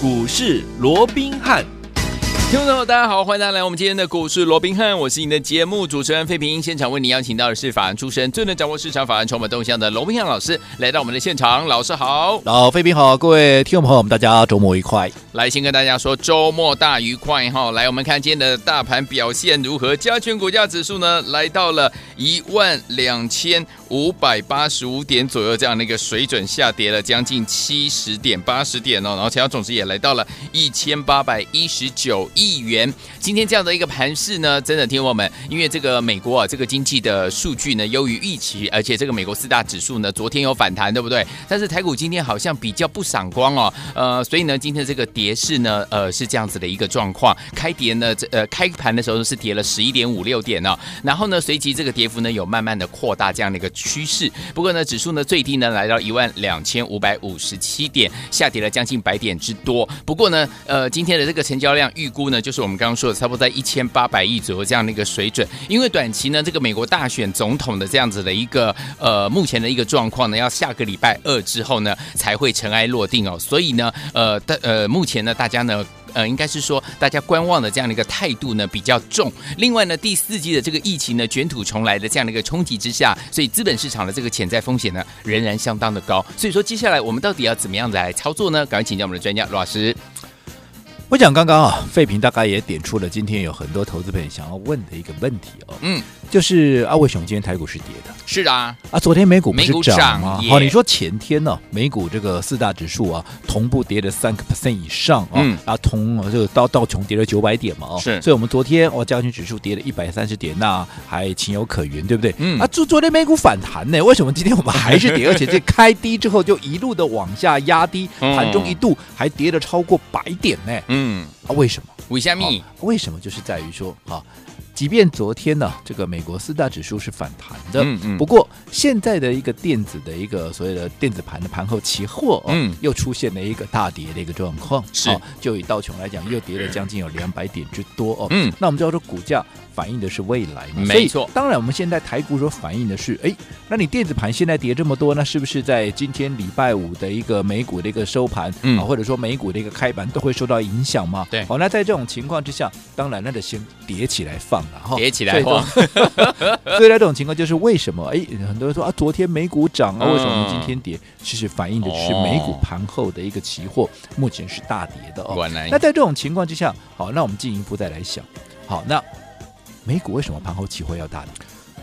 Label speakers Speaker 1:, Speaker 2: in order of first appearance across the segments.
Speaker 1: 股市罗宾汉。听众朋友，大家好，欢迎大家来我们今天的股市罗宾汉，我是你的节目主持人费平。现场为你邀请到的是法案出身、最能掌握市场法案筹码动向的罗宾汉老师，来到我们的现场。老师好，
Speaker 2: 老费平好，各位听众朋友们，大家周末愉快。
Speaker 1: 来，先跟大家说周末大愉快哈。来，我们看今天的大盘表现如何？加权股价指数呢，来到了一万两千五百八十五点左右这样的一个水准，下跌了将近七十点、八十点哦。然后成交总值也来到了一千八百一十九。亿元，今天这样的一个盘势呢，真的听我们，因为这个美国啊，这个经济的数据呢优于预期，而且这个美国四大指数呢昨天有反弹，对不对？但是台股今天好像比较不闪光哦，呃，所以呢，今天这个跌势呢，呃，是这样子的一个状况，开跌呢，这呃开盘的时候是跌了十一点五六点哦，然后呢，随即这个跌幅呢有慢慢的扩大这样的一个趋势，不过呢，指数呢最低呢来到一万两千五百五十七点，下跌了将近百点之多。不过呢，呃，今天的这个成交量预估。呢，就是我们刚刚说的，差不多在一千八百亿左右这样的一个水准。因为短期呢，这个美国大选总统的这样子的一个呃，目前的一个状况呢，要下个礼拜二之后呢，才会尘埃落定哦。所以呢，呃，的呃，目前呢，大家呢，呃，应该是说大家观望的这样的一个态度呢比较重。另外呢，第四季的这个疫情呢卷土重来的这样的一个冲击之下，所以资本市场的这个潜在风险呢仍然相当的高。所以说，接下来我们到底要怎么样来操作呢？赶快请教我们的专家罗老师。
Speaker 2: 我讲刚刚啊，费平大概也点出了今天有很多投资朋友想要问的一个问题哦，嗯，就是啊，为什么今天台股是跌的？
Speaker 1: 是啊，
Speaker 2: 啊，昨天美股不是涨吗？
Speaker 1: 好、
Speaker 2: 哦，你说前天呢、啊，美股这个四大指数啊，同步跌了三个 percent 以上啊，嗯、啊，同这个道道琼跌了九百点嘛，哦，
Speaker 1: 是，
Speaker 2: 所以我们昨天哦，加权指数跌了一百三十点，那还情有可原，对不对？嗯，啊，昨昨天美股反弹呢，为什么今天我们还是跌？而且这开低之后就一路的往下压低，盘中一度还跌了超过百点呢，嗯，啊，为什么？
Speaker 1: 为什么？
Speaker 2: 为什么？就是在于说啊。即便昨天呢，这个美国四大指数是反弹的，嗯嗯，不过现在的一个电子的一个所谓的电子盘的盘后期货，嗯，又出现了一个大跌的一个状况，是，就以道琼来讲，又跌了将近有两百点之多哦，嗯，那我们知道说股价反映的是未来嘛，没错，当然我们现在台股所反映的是，哎，那你电子盘现在跌这么多，那是不是在今天礼拜五的一个美股的一个收盘，嗯，或者说美股的一个开盘都会受到影响吗？对，好，那在这种情况之下，当然那得先叠起来放
Speaker 1: 了哈。叠起来放，
Speaker 2: 所以在这种情况就是为什么？哎，很多人说啊，昨天美股涨啊，为什么今天跌？其实反映的是美股盘后的一个期货目前是大跌的哦。那在这种情况之下，好，那我们进一步再来想，好，那美股为什么盘后期货要大跌？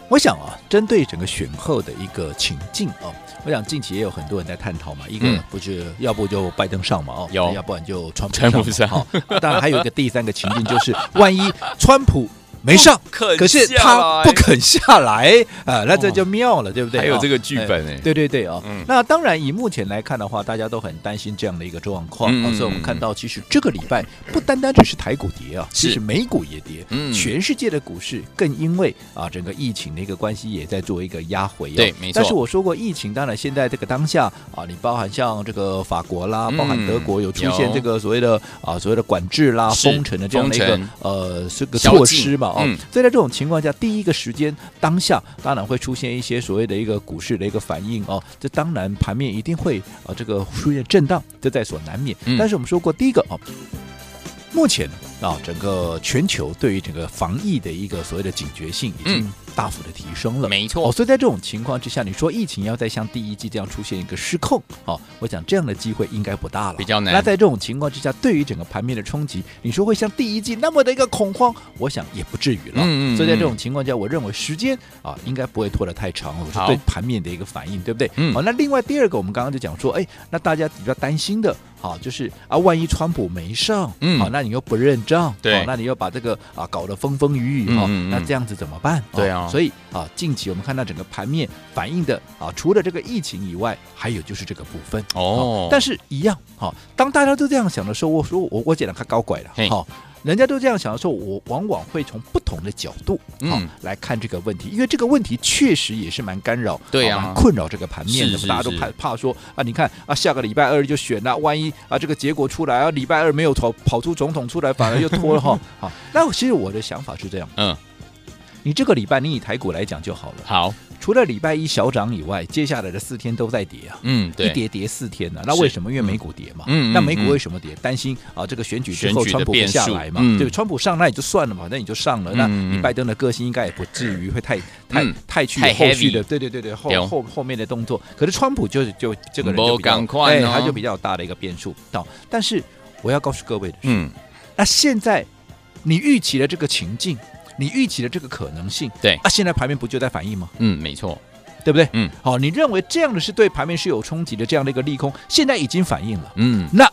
Speaker 2: 我想啊，针对整个选后的一个情境啊，我想近期也有很多人在探讨嘛。一个不是要不就拜登上嘛，哦，有，要不然就川普上。好，当然还有一个第三个情境，就是万一川普。没上，可是他不肯下来啊，那这就妙了，对不对？
Speaker 1: 还有这个剧本哎，
Speaker 2: 对对对啊。那当然，以目前来看的话，大家都很担心这样的一个状况。所以我们看到，其实这个礼拜不单单只是台股跌啊，其实美股也跌。嗯，全世界的股市更因为啊整个疫情的一个关系，也在做一个压回。
Speaker 1: 对，没错。
Speaker 2: 但是我说过，疫情当然现在这个当下啊，你包含像这个法国啦，包含德国有出现这个所谓的啊所谓的管制啦、封城的这样的一个呃这个措施嘛。嗯，所以在这种情况下，第一个时间当下当然会出现一些所谓的一个股市的一个反应哦，这当然盘面一定会啊这个出现震荡，这在所难免。但是我们说过，第一个哦，目前啊整个全球对于整个防疫的一个所谓的警觉性已经。大幅的提升了，
Speaker 1: 没错。
Speaker 2: 哦，所以在这种情况之下，你说疫情要再像第一季这样出现一个失控，哦，我想这样的机会应该不大了，
Speaker 1: 比较难。
Speaker 2: 那在这种情况之下，对于整个盘面的冲击，你说会像第一季那么的一个恐慌，我想也不至于了。嗯嗯。所以在这种情况下，我认为时间啊应该不会拖得太长。我说对盘面的一个反应，对不对？嗯。好，那另外第二个，我们刚刚就讲说，哎，那大家比较担心的，好，就是啊，万一川普没上，嗯，好，那你又不认账，对，那你又把这个啊搞得风风雨雨，哈，那这样子怎么办？对啊。所以啊。近期我们看到整个盘面反映的啊，除了这个疫情以外，还有就是这个部分哦。但是，一样哈，当大家都这样想的时候，我说我我讲的太高拐了哈。人家都这样想的时候，我往往会从不同的角度嗯来看这个问题，因为这个问题确实也是蛮干扰，对啊，蛮困扰这个盘面的。大家都怕怕说啊，你看啊，下个礼拜二就选了，万一啊这个结果出来啊，礼拜二没有跑跑出总统出来，反而又拖了哈。好，那其实我的想法是这样，嗯。你这个礼拜，你以台股来讲就好了。
Speaker 1: 好，
Speaker 2: 除了礼拜一小涨以外，接下来的四天都在跌啊。
Speaker 1: 嗯，对，
Speaker 2: 一跌跌四天呢、啊。那为什么？因为美股跌嘛。
Speaker 1: 嗯。
Speaker 2: 那美股为什么跌？担心啊，这个选举之后川普不下来嘛。对，川普上那也就算了嘛，那你就上了。那你拜登的个性应该也不至于会太太太去后续的。对对对对，后后后面的动作。可是川普就就这个人就比较快，他就比较大的一个变数。到，但是我要告诉各位的是，嗯，那现在你预期的这个情境。你预期的这个可能性，
Speaker 1: 对
Speaker 2: 啊，现在盘面不就在反应吗？
Speaker 1: 嗯，没错，
Speaker 2: 对不对？
Speaker 1: 嗯，
Speaker 2: 好，你认为这样的是对盘面是有冲击的这样的一个利空，现在已经反应了。
Speaker 1: 嗯，
Speaker 2: 那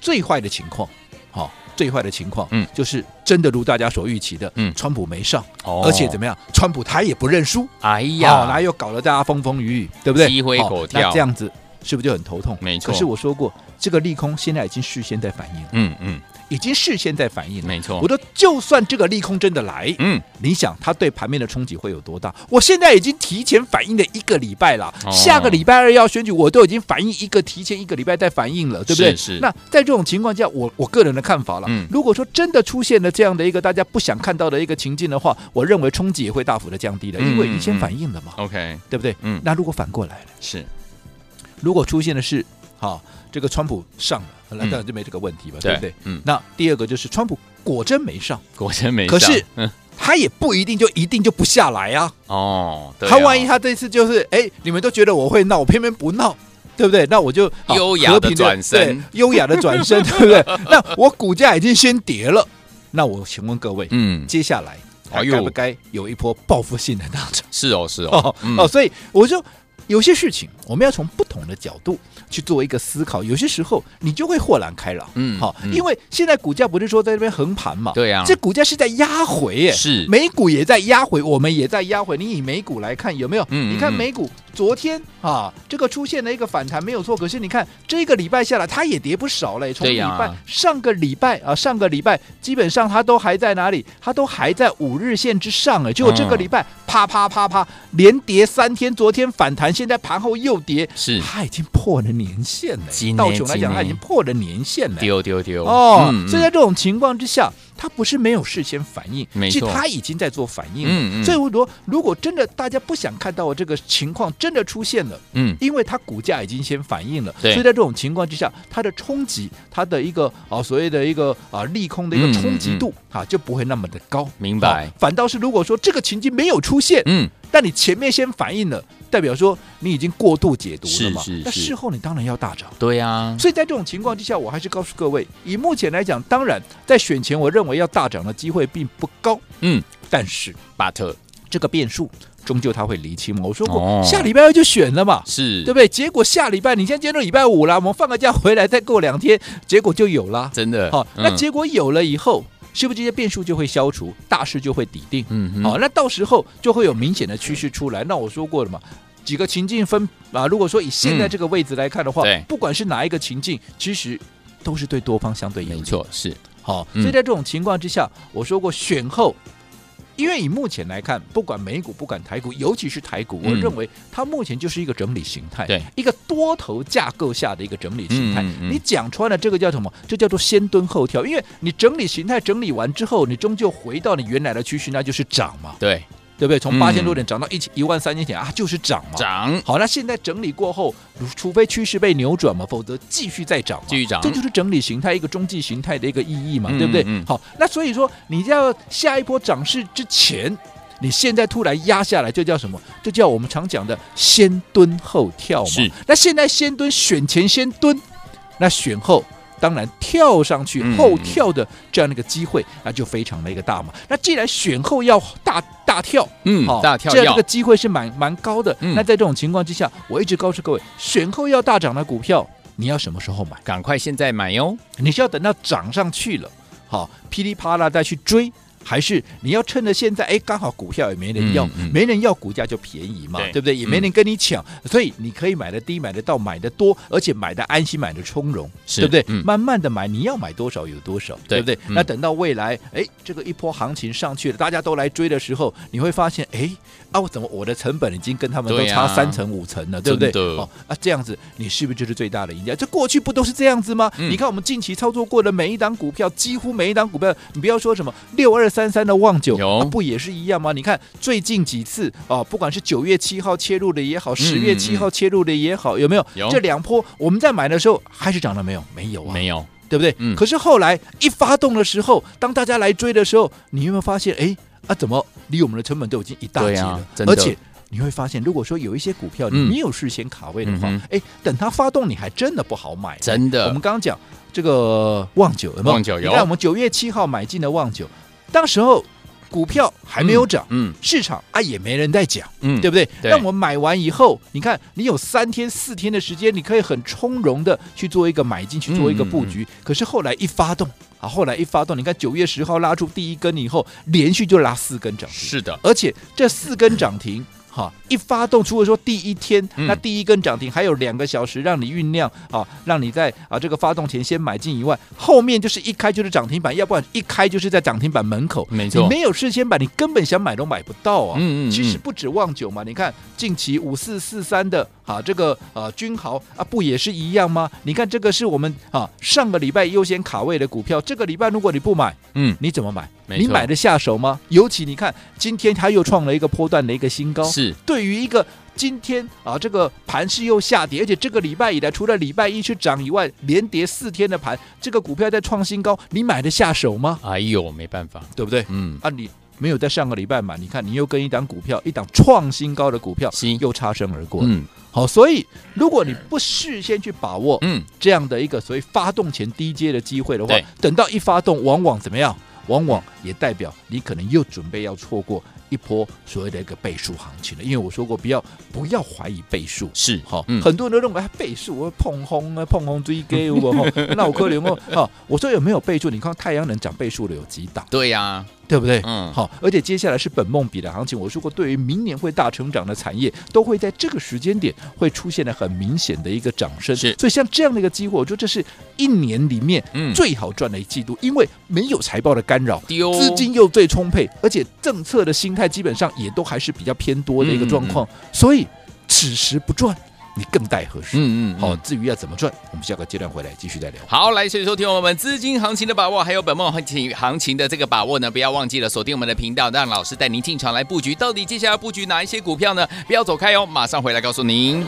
Speaker 2: 最坏的情况，好，最坏的情况，嗯，就是真的如大家所预期的，嗯，川普没上，哦，而且怎么样，川普他也不认输，
Speaker 1: 哎呀，
Speaker 2: 哪有搞得大家风风雨雨，对不对？
Speaker 1: 鸡飞狗跳，
Speaker 2: 那这样子是不是就很头痛？
Speaker 1: 没错。
Speaker 2: 可是我说过，这个利空现在已经事先在反应了。
Speaker 1: 嗯嗯。
Speaker 2: 已经事先在反应了，
Speaker 1: 没错。
Speaker 2: 我说，就算这个利空真的来，
Speaker 1: 嗯，
Speaker 2: 你想它对盘面的冲击会有多大？我现在已经提前反应了一个礼拜了，哦、下个礼拜二要选举，我都已经反应一个提前一个礼拜在反应了，对不对？
Speaker 1: 是。是
Speaker 2: 那在这种情况下，我我个人的看法了，嗯，如果说真的出现了这样的一个大家不想看到的一个情境的话，我认为冲击也会大幅的降低的，因为已经先反应了嘛。
Speaker 1: OK，、嗯、
Speaker 2: 对不对？嗯。那如果反过来了，
Speaker 1: 是，
Speaker 2: 如果出现的是，好。这个川普上了，本来当然就没这个问题吧，对不对？嗯。那第二个就是川普果真没上，
Speaker 1: 果真没
Speaker 2: 上。可是，他也不一定就一定就不下来啊。
Speaker 1: 哦。
Speaker 2: 他万一他这次就是，哎，你们都觉得我会闹，我偏偏不闹，对不对？那我就
Speaker 1: 优雅的转身，
Speaker 2: 优雅的转身，对不对？那我股价已经先跌了，那我请问各位，嗯，接下来还该不该有一波报复性的大涨？
Speaker 1: 是哦，是哦，
Speaker 2: 哦，所以我就。有些事情我们要从不同的角度去做一个思考，有些时候你就会豁然开朗，嗯，好，因为现在股价不是说在这边横盘嘛，
Speaker 1: 对呀，
Speaker 2: 这股价是在压回耶，
Speaker 1: 是
Speaker 2: 美股也在压回，我们也在压回。你以美股来看有没有？嗯，你看美股昨天啊，这个出现了一个反弹没有错，可是你看这个礼拜下来它也跌不少嘞，从礼拜上个礼拜啊，上个礼拜基本上它都还在哪里？它都还在五日线之上哎，结果这个礼拜啪啪啪啪连跌三天，昨天反弹。现在盘后又跌，
Speaker 1: 是
Speaker 2: 它已经破了年线了。道琼来讲，它已经破了年线了。
Speaker 1: 丢丢丢
Speaker 2: 哦！所以在这种情况之下，它不是没有事先反应，其实它已经在做反应。嗯嗯。所以我说，如果真的大家不想看到这个情况真的出现了，嗯，因为它股价已经先反应了，所以在这种情况之下，它的冲击，它的一个啊所谓的一个啊利空的一个冲击度啊就不会那么的高。
Speaker 1: 明白。
Speaker 2: 反倒是如果说这个情境没有出现，嗯。但你前面先反应了，代表说你已经过度解读了嘛？是是是。那事后你当然要大涨。
Speaker 1: 对呀、啊。
Speaker 2: 所以在这种情况之下，我还是告诉各位，以目前来讲，当然在选前，我认为要大涨的机会并不高。嗯。但是
Speaker 1: ，but
Speaker 2: 这个变数终究他会离清嘛。我说过，哦、下礼拜二就选了嘛，
Speaker 1: 是
Speaker 2: 对不对？结果下礼拜，你现在今天都礼拜五了，我们放个假回来，再过两天，结果就有了。
Speaker 1: 真的。
Speaker 2: 好，嗯、那结果有了以后。是不是这些变数就会消除，大势就会底定？嗯哼，好，那到时候就会有明显的趋势出来。那我说过了嘛，几个情境分啊，如果说以现在这个位置来看的话，
Speaker 1: 对，
Speaker 2: 不管是哪一个情境，其实都是对多方相对有利。
Speaker 1: 没错，是
Speaker 2: 好。所以在这种情况之下，我说过选后。因为以目前来看，不管美股，不管台股，尤其是台股，嗯、我认为它目前就是一个整理形态，
Speaker 1: 对，
Speaker 2: 一个多头架构下的一个整理形态。嗯嗯、你讲穿了，这个叫什么？这叫做先蹲后跳。因为你整理形态整理完之后，你终究回到你原来的趋势，那就是涨嘛。
Speaker 1: 对。
Speaker 2: 对不对？从八千多点涨到一千一万三千点啊，就是涨嘛。
Speaker 1: 涨
Speaker 2: 好，那现在整理过后，除非趋势被扭转嘛，否则继续再涨嘛。
Speaker 1: 继续涨，
Speaker 2: 这就是整理形态一个中继形态的一个意义嘛，对不对？好，那所以说你要下一波涨势之前，你现在突然压下来，这叫什么？这叫我们常讲的先蹲后跳嘛。
Speaker 1: 是。
Speaker 2: 那现在先蹲，选前先蹲，那选后。当然，跳上去后跳的这样的一个机会，那就非常的一个大嘛。那既然选后要大大跳，
Speaker 1: 嗯，好大跳，
Speaker 2: 这样一个机会是蛮蛮高的。那在这种情况之下，我一直告诉各位，选后要大涨的股票，你要什么时候买？
Speaker 1: 赶快现在买哟！
Speaker 2: 你是要等到涨上去了，好，噼里啪啦再去追。还是你要趁着现在，哎，刚好股票也没人要，嗯嗯、没人要，股价就便宜嘛，对，对不对？也没人跟你抢，嗯、所以你可以买的低，买的到，买的多，而且买的安心，买的从容，对不对？嗯、慢慢的买，你要买多少有多少，对，对不对？嗯、那等到未来，哎，这个一波行情上去了，大家都来追的时候，你会发现，哎，啊，我怎么我的成本已经跟他们都差三成五成了，对，啊、对不对？哦，啊，这样子，你是不是就是最大的赢家？这过去不都是这样子吗？嗯、你看我们近期操作过的每一档股票，几乎每一档股票，你不要说什么六二。三三的旺九不也是一样吗？你看最近几次啊，不管是九月七号切入的也好，十月七号切入的也好，有没有？
Speaker 1: 有
Speaker 2: 这两波我们在买的时候还是涨了没有？没有啊，
Speaker 1: 没有，
Speaker 2: 对不对？
Speaker 1: 嗯。
Speaker 2: 可是后来一发动的时候，当大家来追的时候，你有没有发现？哎啊，怎么离我们的成本都已经一大截了？
Speaker 1: 啊、
Speaker 2: 而且。你会发现，如果说有一些股票你没有事先卡位的话，哎、嗯，等它发动，你还真的不好买。
Speaker 1: 真的，
Speaker 2: 我们刚刚讲这个旺九有没有？
Speaker 1: 旺九有。
Speaker 2: 你看我们九月七号买进的旺九，当时候股票还没有涨，嗯，嗯市场啊也没人在讲，嗯，对不对？那我们买完以后，你看你有三天四天的时间，你可以很从容的去做一个买进，去做一个布局。嗯、可是后来一发动啊，后来一发动，你看九月十号拉出第一根以后，连续就拉四根涨停。
Speaker 1: 是的，
Speaker 2: 而且这四根涨停。好，一发动，除了说第一天、嗯、那第一根涨停还有两个小时让你酝酿啊，让你在啊这个发动前先买进以外，后面就是一开就是涨停板，要不然一开就是在涨停板门口。
Speaker 1: 没错，
Speaker 2: 你没有事先买，你根本想买都买不到啊。
Speaker 1: 嗯嗯，嗯。
Speaker 2: 其实不止旺九嘛，你看近期五四四三的啊这个呃君豪啊不也是一样吗？你看这个是我们啊上个礼拜优先卡位的股票，这个礼拜如果你不买，嗯，你怎么买？你买得下手吗？尤其你看今天它又创了一个波段的一个新高。
Speaker 1: 是
Speaker 2: 对于一个今天啊，这个盘势又下跌，而且这个礼拜以来，除了礼拜一去涨以外，连跌四天的盘，这个股票在创新高，你买得下手吗？
Speaker 1: 哎呦，没办法，
Speaker 2: 对不对？
Speaker 1: 嗯，
Speaker 2: 啊，你没有在上个礼拜买，你看你又跟一档股票，一档创新高的股票，又擦身而过。
Speaker 1: 嗯，
Speaker 2: 好，所以如果你不事先去把握，
Speaker 1: 嗯，
Speaker 2: 这样的一个所谓发动前低阶的机会的话，等到一发动，往往怎么样？往往也代表你可能又准备要错过一波所谓的一个倍数行情了，因为我说过不要不要怀疑倍数，
Speaker 1: 是
Speaker 2: 哈，嗯、很多人都认为倍数我碰红啊碰红追给我那我可能哦，好，我说有没有倍数？你看太阳能涨倍数的有几档？
Speaker 1: 对呀、啊。
Speaker 2: 对不对？
Speaker 1: 嗯，
Speaker 2: 好，而且接下来是本梦比的行情。我说过，对于明年会大成长的产业，都会在这个时间点会出现了很明显的一个涨升。
Speaker 1: 是，
Speaker 2: 所以像这样的一个机会，我觉得这是一年里面最好赚的一季度，因为没有财报的干扰，资金又最充沛，而且政策的心态基本上也都还是比较偏多的一个状况，所以此时不赚。你更待何时？
Speaker 1: 嗯嗯，
Speaker 2: 好，至于要怎么赚，我们下个阶段回来继续再聊。
Speaker 1: 好，来，所以收听我们资金行情的把握，还有本梦行情行情的这个把握呢，不要忘记了锁定我们的频道，让老师带您进场来布局。到底接下来布局哪一些股票呢？不要走开哦，马上回来告诉您。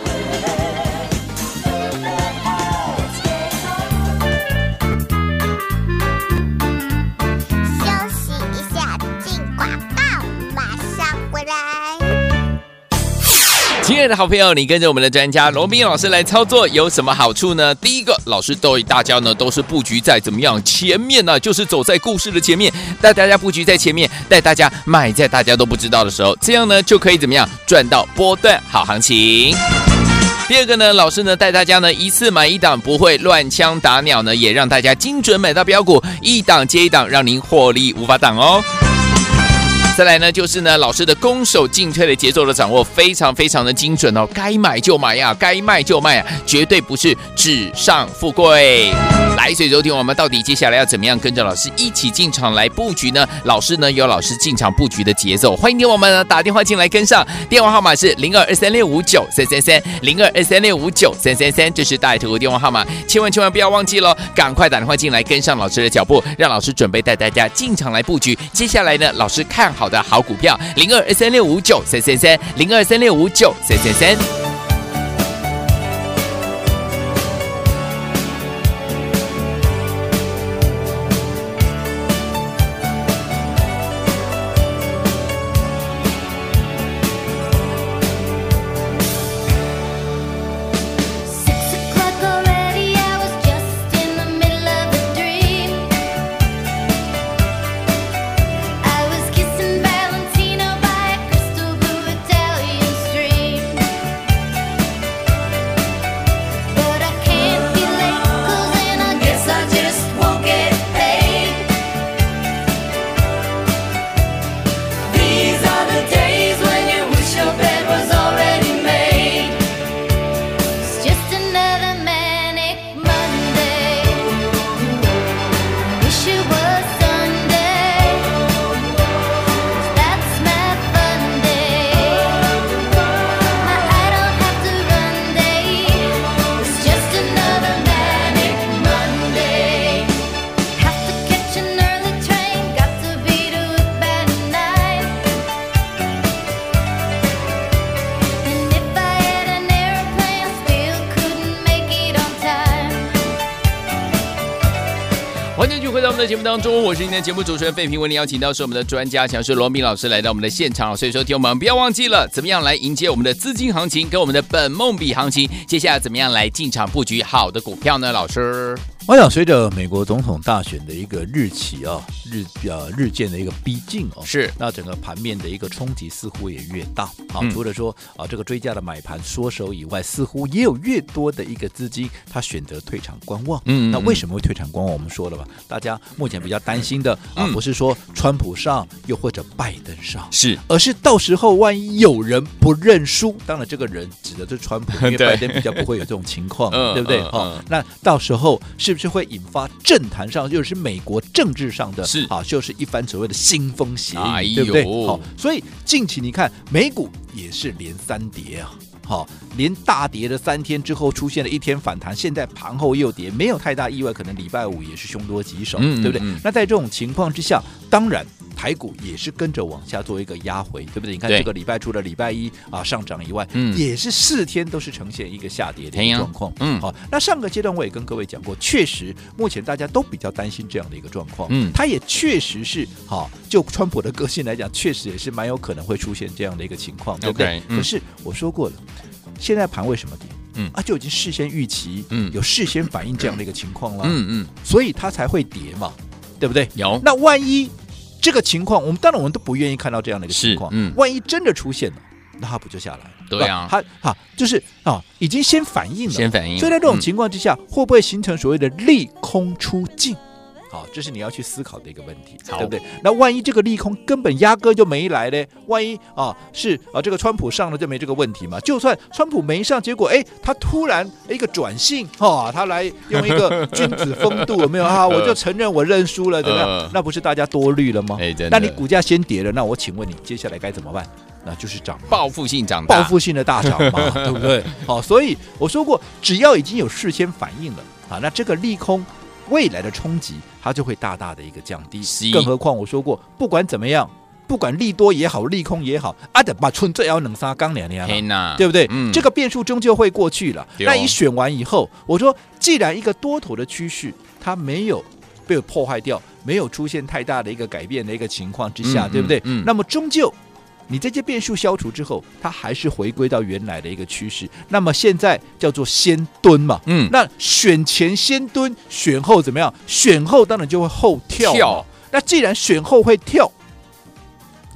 Speaker 1: 亲爱的好朋友，你跟着我们的专家罗宾老师来操作有什么好处呢？第一个，老师对大家呢都是布局在怎么样前面呢？就是走在故事的前面，带大家布局在前面，带大家买在大家都不知道的时候，这样呢就可以怎么样赚到波段好行情。第二个呢，老师呢带大家呢一次买一档，不会乱枪打鸟呢，也让大家精准买到标股，一档接一档，让您获利无法挡哦。再来呢，就是呢，老师的攻守进退的节奏的掌握非常非常的精准哦，该买就买呀，该卖就卖啊，绝对不是纸上富贵。来，所以收听我们到底接下来要怎么样跟着老师一起进场来布局呢？老师呢有老师进场布局的节奏，欢迎听我们打电话进来跟上，电话号码是零二二三六五九三三三零二二三六五九三三三，这是大爱投顾电话号码，千万千万不要忘记喽，赶快打电话进来跟上老师的脚步，让老师准备带大家进场来布局。接下来呢，老师看好。好的好股票，零二二三六五九三三三，零二三六五九三三三。当中，我是今天节目主持人费平，为您邀请到是我们的专家强势罗敏老师来到我们的现场，所以说听我们不要忘记了怎么样来迎接我们的资金行情跟我们的本梦比行情，接下来怎么样来进场布局好的股票呢？老师。
Speaker 2: 我想随着美国总统大选的一个日期啊，日呃日渐的一个逼近哦，
Speaker 1: 是
Speaker 2: 那整个盘面的一个冲击似乎也越大啊。除了说啊这个追加的买盘缩手以外，似乎也有越多的一个资金他选择退场观望。嗯，那为什么会退场观望？我们说了吧，大家目前比较担心的啊，不是说川普上又或者拜登上，
Speaker 1: 是，
Speaker 2: 而是到时候万一有人不认输，当然这个人指的是川普，因为 拜登比较不会有这种情况，对不对？好，那到时候是。是不是会引发政坛上，就是美国政治上的，
Speaker 1: 是
Speaker 2: 啊，就是一番所谓的腥风血雨，哎、对不对？好，所以近期你看美股也是连三跌啊，好，连大跌的三天之后，出现了一天反弹，现在盘后又跌，没有太大意外，可能礼拜五也是凶多吉少，嗯、对不对？嗯、那在这种情况之下，当然。台股也是跟着往下做一个压回，对不对？你看这个礼拜除了礼拜一啊上涨以外，嗯，也是四天都是呈现一个下跌的状况。嗯，好，那上个阶段我也跟各位讲过，确实目前大家都比较担心这样的一个状况。嗯，它也确实是好，就川普的个性来讲，确实也是蛮有可能会出现这样的一个情况，对不对？可是我说过了，现在盘为什么跌？嗯啊，就已经事先预期，嗯，有事先反映这样的一个情况了。嗯嗯，所以它才会跌嘛，对不对？
Speaker 1: 有。
Speaker 2: 那万一？这个情况，我们当然我们都不愿意看到这样的一个情况。嗯，万一真的出现了，那它不就下来了？
Speaker 1: 对啊，
Speaker 2: 它哈就是啊，已经先反应了，
Speaker 1: 先反应。
Speaker 2: 所以在这种情况之下，嗯、会不会形成所谓的利空出尽？好，这是你要去思考的一个问题，对不对？那万一这个利空根本压根就没来呢？万一啊是啊这个川普上了就没这个问题嘛？就算川普没上，结果哎他突然一个转性哈，他来用一个君子风度有没有啊？我就承认我认输了，怎么样？那不是大家多虑了吗？那你股价先跌了，那我请问你接下来该怎么办？那就是涨，
Speaker 1: 报复性涨，
Speaker 2: 报复性的大涨嘛，对不对？好，所以我说过，只要已经有事先反应了啊，那这个利空。未来的冲击，它就会大大的一个降低。更何况我说过，不管怎么样，不管利多也好，利空也好，啊的把春最要冷杀刚两年了，对不对？嗯，这个变数终究会过去了。那你选完以后，我说，既然一个多头的趋势它没有被破坏掉，没有出现太大的一个改变的一个情况之下，对不对？嗯，那么终究。你这些变数消除之后，它还是回归到原来的一个趋势。那么现在叫做先蹲嘛，嗯，那选前先蹲，选后怎么样？选后当然就会后跳。跳。那既然选后会跳，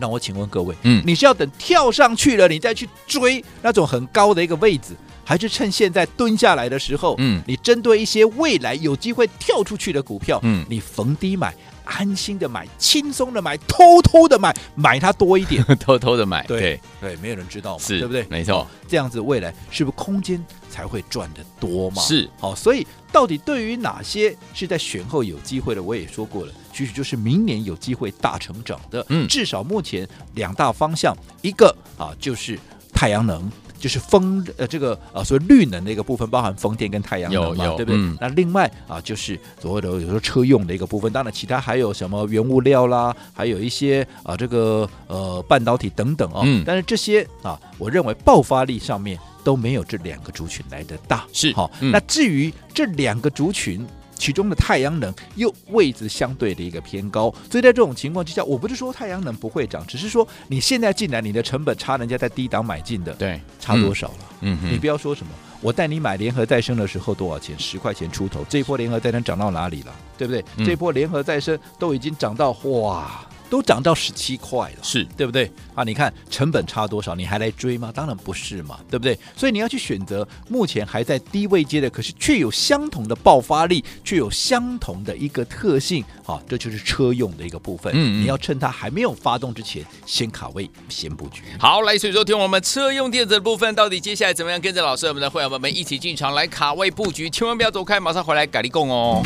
Speaker 2: 那我请问各位，嗯，你是要等跳上去了，你再去追那种很高的一个位置，还是趁现在蹲下来的时候，嗯，你针对一些未来有机会跳出去的股票，嗯，你逢低买？安心的买，轻松的买，偷偷的买，买它多一点，
Speaker 1: 偷偷的买，
Speaker 2: 对对，对，没有人知道嘛，
Speaker 1: 是，
Speaker 2: 对不对？
Speaker 1: 没错，
Speaker 2: 这样子未来是不是空间才会赚得多嘛？
Speaker 1: 是，
Speaker 2: 好，所以到底对于哪些是在选后有机会的，我也说过了，其实就是明年有机会大成长的，嗯，至少目前两大方向，一个啊就是太阳能。就是风呃，这个呃，所谓绿能的一个部分，包含风电跟太阳能嘛，对不对？嗯、那另外啊，就是所谓的有时候车用的一个部分，当然其他还有什么原物料啦，还有一些啊，这个呃半导体等等啊。嗯、但是这些啊，我认为爆发力上面都没有这两个族群来的大。
Speaker 1: 是好，嗯、
Speaker 2: 那至于这两个族群。其中的太阳能又位置相对的一个偏高，所以在这种情况之下，我不是说太阳能不会涨，只是说你现在进来，你的成本差人家在低档买进的，对，差多少了？嗯，嗯，你不要说什么，我带你买联合再生的时候多少钱？十块钱出头，这一波联合再生涨到哪里了？对不对？嗯、这波联合再生都已经涨到哇！都涨到十七块了，
Speaker 1: 是
Speaker 2: 对不对啊？你看成本差多少，你还来追吗？当然不是嘛，对不对？所以你要去选择目前还在低位阶的，可是却有相同的爆发力，却有相同的一个特性，好，这就是车用的一个部分。嗯，嗯，你要趁它还没有发动之前，先卡位，先布局。
Speaker 1: 好，来，所以说听我们车用电子的部分，到底接下来怎么样跟着老师我们的会员们们一起进场来卡位布局？千万不要走开，马上回来改立共哦。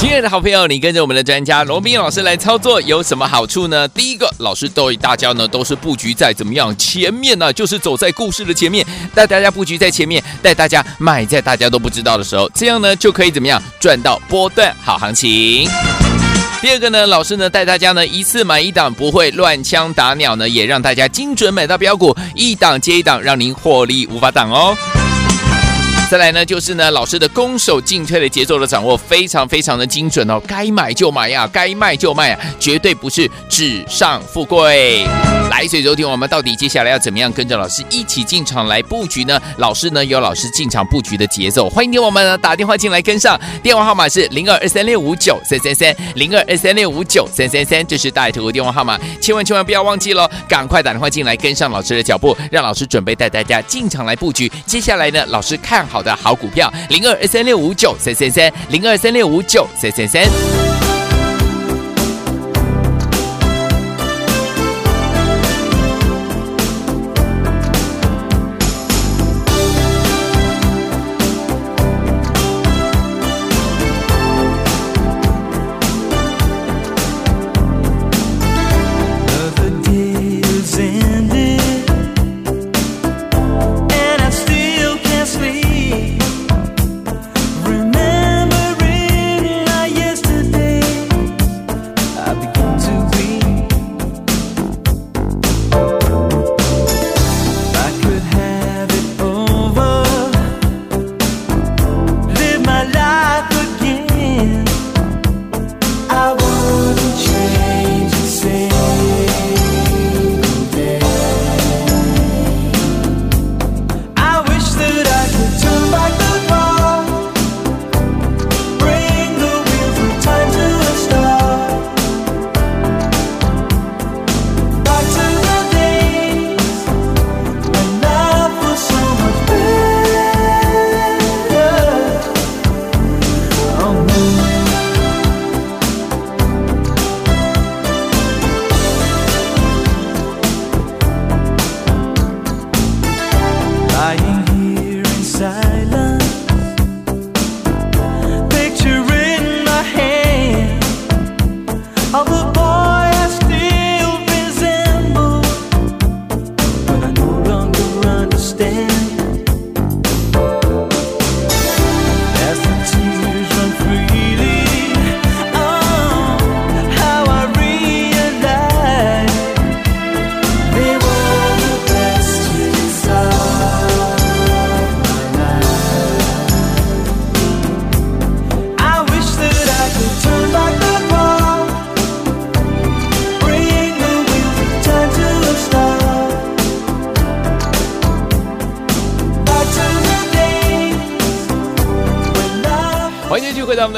Speaker 1: 亲爱的好朋友，你跟着我们的专家罗宾老师来操作有什么好处呢？第一个，老师对大家呢都是布局在怎么样前面呢？就是走在故事的前面，带大家布局在前面，带大家买在大家都不知道的时候，这样呢就可以怎么样赚到波段好行情。第二个呢，老师呢带大家呢一次买一档，不会乱枪打鸟呢，也让大家精准买到标股，一档接一档，让您获利无法挡哦。再来呢，就是呢，老师的攻守进退的节奏的掌握非常非常的精准哦，该买就买呀，该卖就卖啊，绝对不是纸上富贵。来，所以昨天我们到底接下来要怎么样跟着老师一起进场来布局呢？老师呢有老师进场布局的节奏，欢迎听我们呢打电话进来跟上，电话号码是零二二三六五九三三三零二二三六五九三三三，这是大头的电话号码，千万千万不要忘记喽，赶快打电话进来跟上老师的脚步，让老师准备带大家进场来布局。接下来呢，老师看好。好的好股票，零二二三六五九三三三，零二三六五九三三三。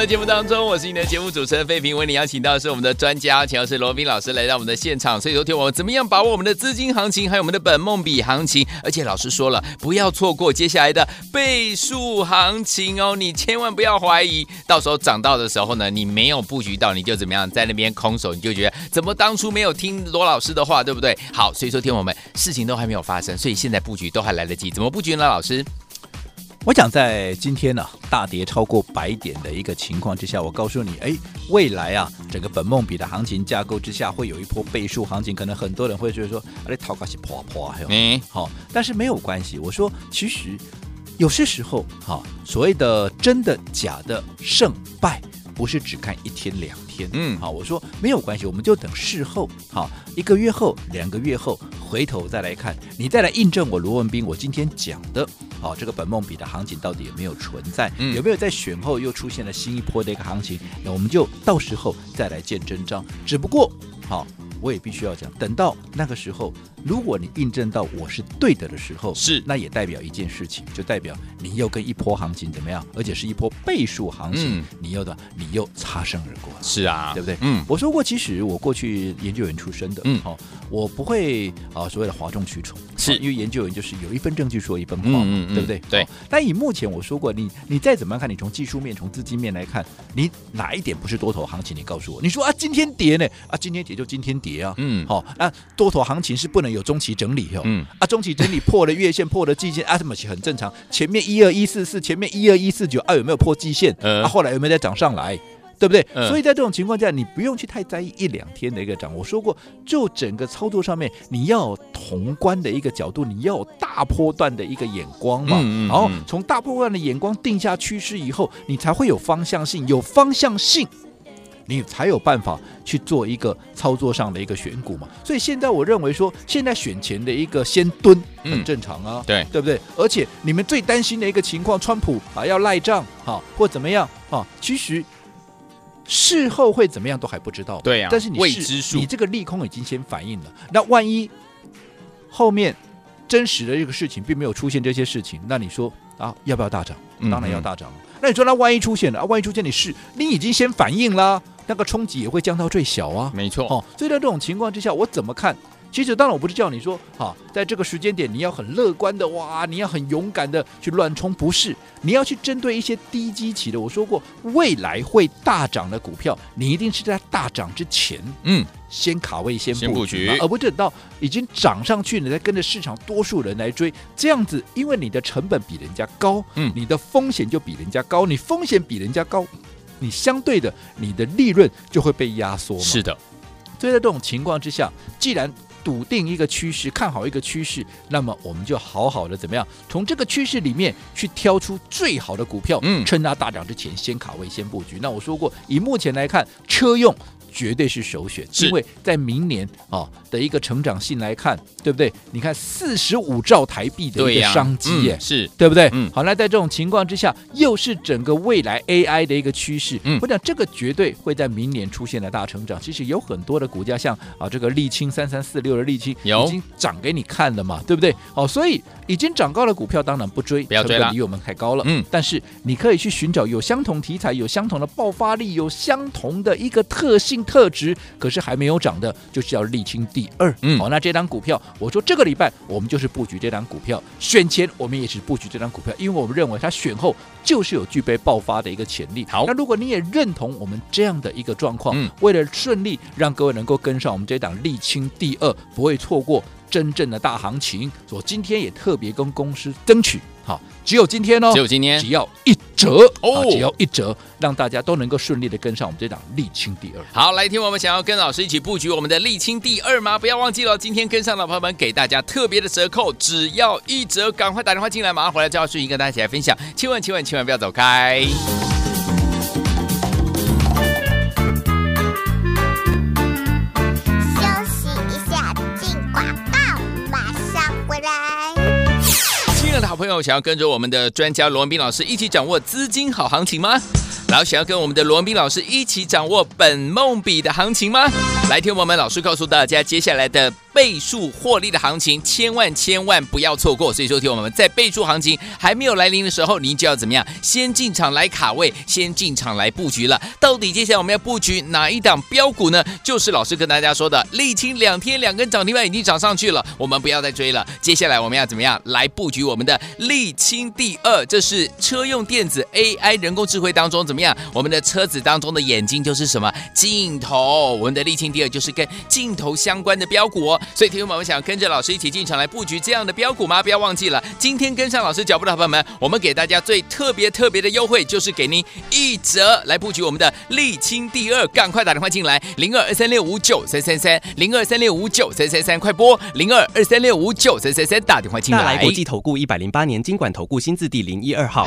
Speaker 1: 的节目当中，我是你的节目主持人费平，为你邀请到的是我们的专家，请到是罗宾老师。来到我们的现场。所以昨天我们怎么样把握我们的资金行情，还有我们的本梦比行情？而且老师。说了，不要错过接下来的倍数行情哦，你千万不要怀疑，到时候涨到的时候呢，你没有布局到，你就怎么样在那边空手，你就觉得怎么当初没有听罗老师。的话，对不对？好，所以说听我们事情都还没有发生，所以现在布局都还来得及，怎么布局呢？老师？
Speaker 2: 我想在今天呢、啊、大跌超过百点的一个情况之下，我告诉你，哎，未来啊整个本梦比的行情架构之下会有一波倍数行情，可能很多人会觉得说，哎，淘卡是破破，还有嗯，好，但是没有关系。我说，其实有些时候，哈，所谓的真的假的胜败，不是只看一天两天，嗯，好，我说没有关系，我们就等事后，好，一个月后、两个月后回头再来看，你再来印证我罗文斌我今天讲的。好，这个本梦比的行情到底有没有存在？嗯、有没有在选后又出现了新一波的一个行情？那我们就到时候再来见真章。只不过，好。我也必须要讲，等到那个时候，如果你印证到我是对的的时候，
Speaker 1: 是，
Speaker 2: 那也代表一件事情，就代表你又跟一波行情怎么样，而且是一波倍数行情，嗯、你又的你又擦身而过，
Speaker 1: 是啊，
Speaker 2: 对不对？
Speaker 1: 嗯，
Speaker 2: 我说过，其实我过去研究员出身的，嗯，好、哦，我不会啊所谓的哗众取宠，
Speaker 1: 是
Speaker 2: 因为研究员就是有一份证据说一份话嘛，嗯嗯、对不对？
Speaker 1: 对。
Speaker 2: 但以目前我说过，你你再怎么样看，你从技术面、从资金面来看，你哪一点不是多头行情？你告诉我，你说啊，今天跌呢？啊，今天跌就今天跌啊，嗯，好、哦。那多头行情是不能有中期整理哦，嗯啊，中期整理破了月线，破了季线啊，什么很正常。前面一二一四四，前面一二一四九，啊，有没有破季线？啊，后来有没有再涨上来？对不对？所以在这种情况下，你不用去太在意一两天的一个涨。我说过，就整个操作上面，你要有宏观的一个角度，你要有大波段的一个眼光嘛。然后从大波段的眼光定下趋势以后，你才会有方向性，有方向性。你才有办法去做一个操作上的一个选股嘛。所以现在我认为说，现在选前的一个先蹲很正常啊，
Speaker 1: 嗯、对
Speaker 2: 对不对？而且你们最担心的一个情况，川普啊要赖账哈，或怎么样啊？其实事后会怎么样都还不知道。
Speaker 1: 对呀、啊，
Speaker 2: 但是你
Speaker 1: 未知数，
Speaker 2: 你这个利空已经先反应了。那万一后面真实的这个事情并没有出现这些事情，那你说啊，要不要大涨？当然要大涨。嗯嗯那你说，那万一出现了啊？万一出现你是你已经先反应了，那个冲击也会降到最小啊。
Speaker 1: 没错，
Speaker 2: 哦，所以在这种情况之下，我怎么看？其实当然我不是叫你说，哈，在这个时间点你要很乐观的哇，你要很勇敢的去乱冲，不是，你要去针对一些低基期的。我说过，未来会大涨的股票，你一定是在大涨之前，嗯，先卡位先布局，而不是等到已经涨上去，你再跟着市场多数人来追，这样子，因为你的成本比人家高，嗯，你的风险就比人家高，你风险比人家高，你相对的你的利润就会被压缩。
Speaker 1: 是的，
Speaker 2: 所以在这种情况之下，既然笃定一个趋势，看好一个趋势，那么我们就好好的怎么样？从这个趋势里面去挑出最好的股票，嗯，趁它大涨之前先卡位、先布局。那我说过，以目前来看，车用。绝对是首选，因为在明年啊的一个成长性来看，对不对？你看四十五兆台币的一个商机耶，
Speaker 1: 是
Speaker 2: 对不对？嗯，好，那在这种情况之下，又是整个未来 AI 的一个趋势，嗯，我讲这个绝对会在明年出现的大成长。其实有很多的股价，像啊这个沥青三三四六的沥青，已经涨给你看了嘛，对不对？好，所以已经涨高的股票当然不追，
Speaker 1: 不要追了，
Speaker 2: 离我们太高了。嗯，但是你可以去寻找有相同题材、有相同的爆发力、有相同的一个特性。特值可是还没有涨的，就是要沥青第二。嗯，好，那这张股票，我说这个礼拜我们就是布局这张股票，选前我们也是布局这张股票，因为我们认为它选后就是有具备爆发的一个潜力。好，那如果你也认同我们这样的一个状况，嗯，为了顺利让各位能够跟上我们这档沥青第二，不会错过真正的大行情，所以今天也特别跟公司争取。好，只有今天哦，
Speaker 1: 只有今天，
Speaker 2: 只要一折哦，只要一折，让大家都能够顺利的跟上我们这档沥青第二。
Speaker 1: 好，来听我们想要跟老师一起布局我们的沥青第二吗？不要忘记了，今天跟上的朋友们给大家特别的折扣，只要一折，赶快打电话进来，马上回来就要顺利跟大家一起来分享。千万千万千万不要走开。朋友，想要跟着我们的专家罗文斌老师一起掌握资金好行情吗？然后想要跟我们的罗文斌老师一起掌握本梦比的行情吗？来听我们老师告诉大家接下来的。倍数获利的行情，千万千万不要错过。所以说，听我们在倍数行情还没有来临的时候，您就要怎么样？先进场来卡位，先进场来布局了。到底接下来我们要布局哪一档标股呢？就是老师跟大家说的，沥青两天两根涨停板已经涨上去了，我们不要再追了。接下来我们要怎么样来布局我们的沥青第二？这是车用电子 AI 人工智慧当中怎么样？我们的车子当中的眼睛就是什么？镜头。我们的沥青第二就是跟镜头相关的标股哦。所以，听众朋友们想跟着老师一起进场来布局这样的标股吗？不要忘记了，今天跟上老师脚步的朋友们，我们给大家最特别特别的优惠，就是给您一折来布局我们的沥青第二。赶快打电话进来，零二二三六五九三三三，零二三六五九三三三，快拨零二二三六五九三三三，打电话进来。
Speaker 3: 大来国际投顾一百零八年金管投顾新字第零一二号。